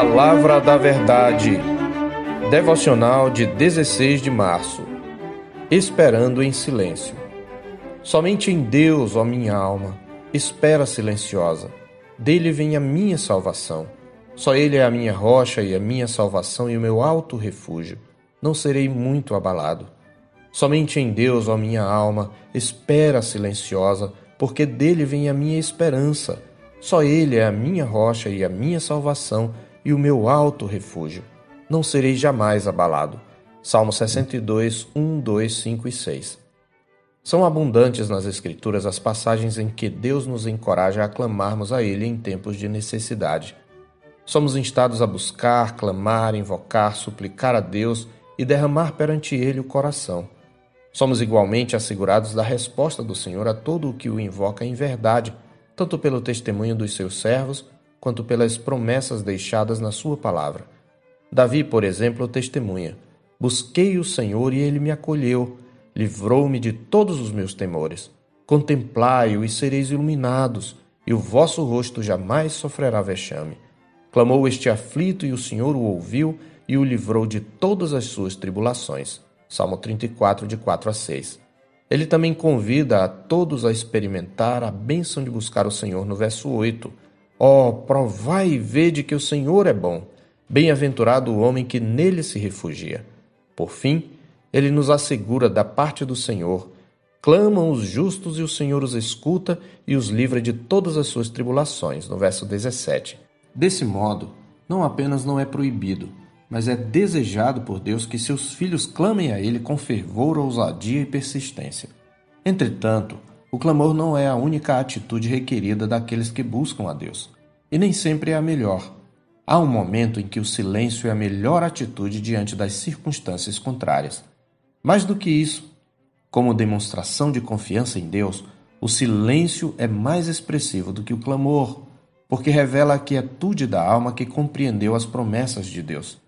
Palavra da Verdade. Devocional de 16 de março. Esperando em silêncio. Somente em Deus, ó minha alma, espera silenciosa. Dele vem a minha salvação. Só Ele é a minha rocha e a minha salvação e o meu alto refúgio. Não serei muito abalado. Somente em Deus, ó minha alma, espera silenciosa, porque dele vem a minha esperança. Só Ele é a minha rocha e a minha salvação e o meu alto refúgio. Não serei jamais abalado. Salmo 62, 1, 2, 5 e 6. São abundantes nas Escrituras as passagens em que Deus nos encoraja a clamarmos a Ele em tempos de necessidade. Somos instados a buscar, clamar, invocar, suplicar a Deus e derramar perante Ele o coração. Somos igualmente assegurados da resposta do Senhor a todo o que o invoca em verdade, tanto pelo testemunho dos seus servos, quanto pelas promessas deixadas na sua palavra. Davi, por exemplo, testemunha: Busquei o Senhor e ele me acolheu, livrou-me de todos os meus temores. Contemplai-o e sereis iluminados, e o vosso rosto jamais sofrerá vexame. Clamou este aflito e o Senhor o ouviu e o livrou de todas as suas tribulações. Salmo 34, de 4 a 6. Ele também convida a todos a experimentar a bênção de buscar o Senhor no verso 8 Ó, oh, provai e vede que o Senhor é bom. Bem-aventurado o homem que nele se refugia. Por fim, ele nos assegura da parte do Senhor. Clamam os justos e o Senhor os escuta e os livra de todas as suas tribulações. No verso 17. Desse modo, não apenas não é proibido, mas é desejado por Deus que seus filhos clamem a Ele com fervor, ousadia e persistência. Entretanto, o clamor não é a única atitude requerida daqueles que buscam a Deus, e nem sempre é a melhor. Há um momento em que o silêncio é a melhor atitude diante das circunstâncias contrárias. Mais do que isso, como demonstração de confiança em Deus, o silêncio é mais expressivo do que o clamor, porque revela a quietude da alma que compreendeu as promessas de Deus.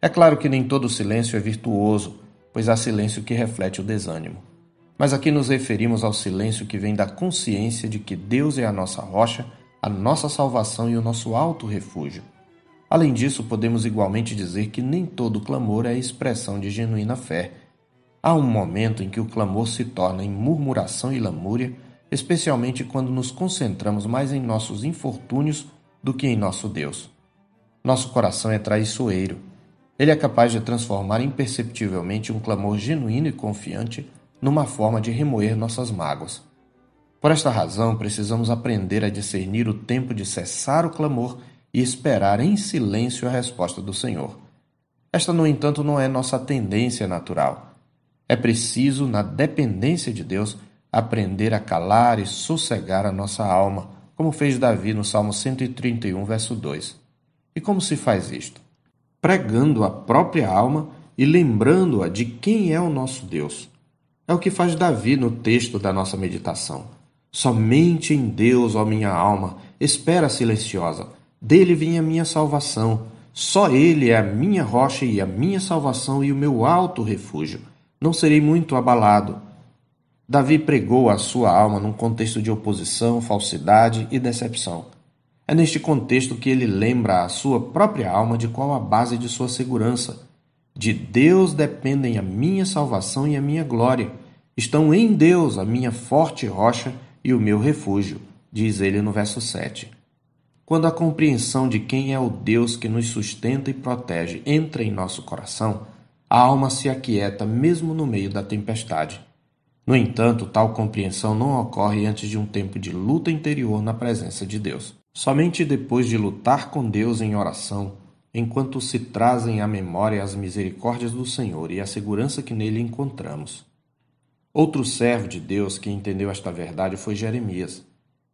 É claro que nem todo silêncio é virtuoso, pois há silêncio que reflete o desânimo. Mas aqui nos referimos ao silêncio que vem da consciência de que Deus é a nossa rocha, a nossa salvação e o nosso alto refúgio. Além disso, podemos igualmente dizer que nem todo clamor é expressão de genuína fé. Há um momento em que o clamor se torna em murmuração e lamúria, especialmente quando nos concentramos mais em nossos infortúnios do que em nosso Deus. Nosso coração é traiçoeiro. Ele é capaz de transformar imperceptivelmente um clamor genuíno e confiante numa forma de remoer nossas mágoas. Por esta razão, precisamos aprender a discernir o tempo de cessar o clamor e esperar em silêncio a resposta do Senhor. Esta, no entanto, não é nossa tendência natural. É preciso, na dependência de Deus, aprender a calar e sossegar a nossa alma, como fez Davi no Salmo 131, verso 2. E como se faz isto? Pregando a própria alma e lembrando-a de quem é o nosso Deus. É o que faz Davi no texto da nossa meditação. Somente em Deus, ó minha alma, espera silenciosa. Dele vem a minha salvação. Só Ele é a minha rocha e a minha salvação e o meu alto refúgio. Não serei muito abalado. Davi pregou a sua alma num contexto de oposição, falsidade e decepção. É neste contexto que ele lembra a sua própria alma de qual a base de sua segurança. De Deus dependem a minha salvação e a minha glória. Estão em Deus a minha forte rocha e o meu refúgio, diz ele no verso 7. Quando a compreensão de quem é o Deus que nos sustenta e protege entra em nosso coração, a alma se aquieta mesmo no meio da tempestade. No entanto, tal compreensão não ocorre antes de um tempo de luta interior na presença de Deus. Somente depois de lutar com Deus em oração, enquanto se trazem à memória as misericórdias do Senhor e a segurança que nele encontramos. Outro servo de Deus que entendeu esta verdade foi Jeremias.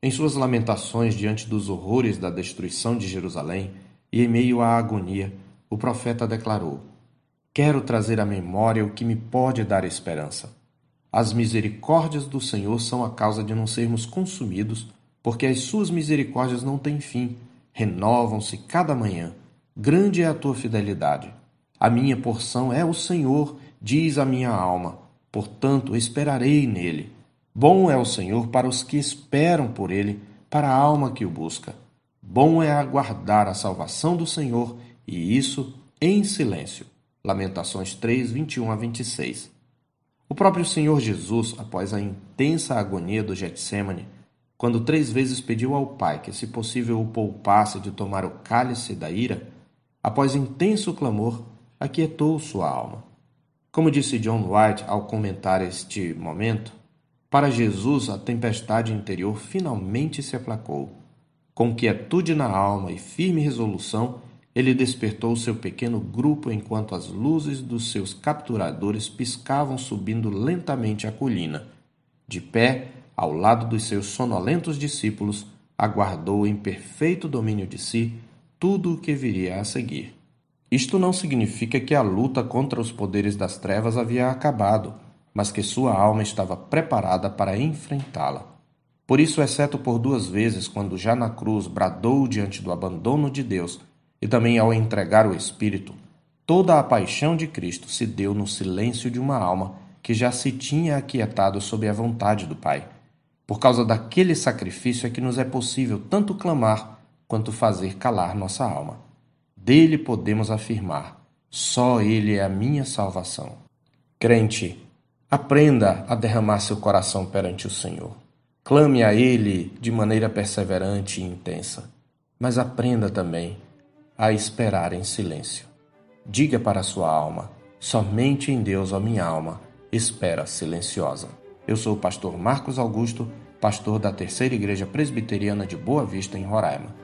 Em suas lamentações diante dos horrores da destruição de Jerusalém e em meio à agonia, o profeta declarou: Quero trazer à memória o que me pode dar esperança. As misericórdias do Senhor são a causa de não sermos consumidos, porque as suas misericórdias não têm fim, renovam-se cada manhã. Grande é a tua fidelidade. A minha porção é o Senhor, diz a minha alma. Portanto, esperarei nele. Bom é o Senhor para os que esperam por ele, para a alma que o busca. Bom é aguardar a salvação do Senhor, e isso em silêncio. Lamentações 3, 21 a 26. O próprio Senhor Jesus, após a intensa agonia do Getsemane, quando três vezes pediu ao Pai que, se possível, o poupasse de tomar o cálice da ira, após intenso clamor, aquietou sua alma. Como disse John White ao comentar este momento, para Jesus a tempestade interior finalmente se aplacou. Com quietude na alma e firme resolução, ele despertou seu pequeno grupo enquanto as luzes dos seus capturadores piscavam subindo lentamente a colina. De pé, ao lado dos seus sonolentos discípulos, aguardou em perfeito domínio de si tudo o que viria a seguir. Isto não significa que a luta contra os poderes das trevas havia acabado, mas que sua alma estava preparada para enfrentá-la. Por isso, exceto por duas vezes, quando já na cruz bradou diante do abandono de Deus e também ao entregar o Espírito, toda a paixão de Cristo se deu no silêncio de uma alma que já se tinha aquietado sob a vontade do Pai. Por causa daquele sacrifício é que nos é possível tanto clamar quanto fazer calar nossa alma. Dele podemos afirmar: só Ele é a minha salvação. Crente, aprenda a derramar seu coração perante o Senhor. Clame a Ele de maneira perseverante e intensa, mas aprenda também a esperar em silêncio. Diga para sua alma: somente em Deus, ó minha alma, espera silenciosa. Eu sou o pastor Marcos Augusto, pastor da Terceira Igreja Presbiteriana de Boa Vista, em Roraima.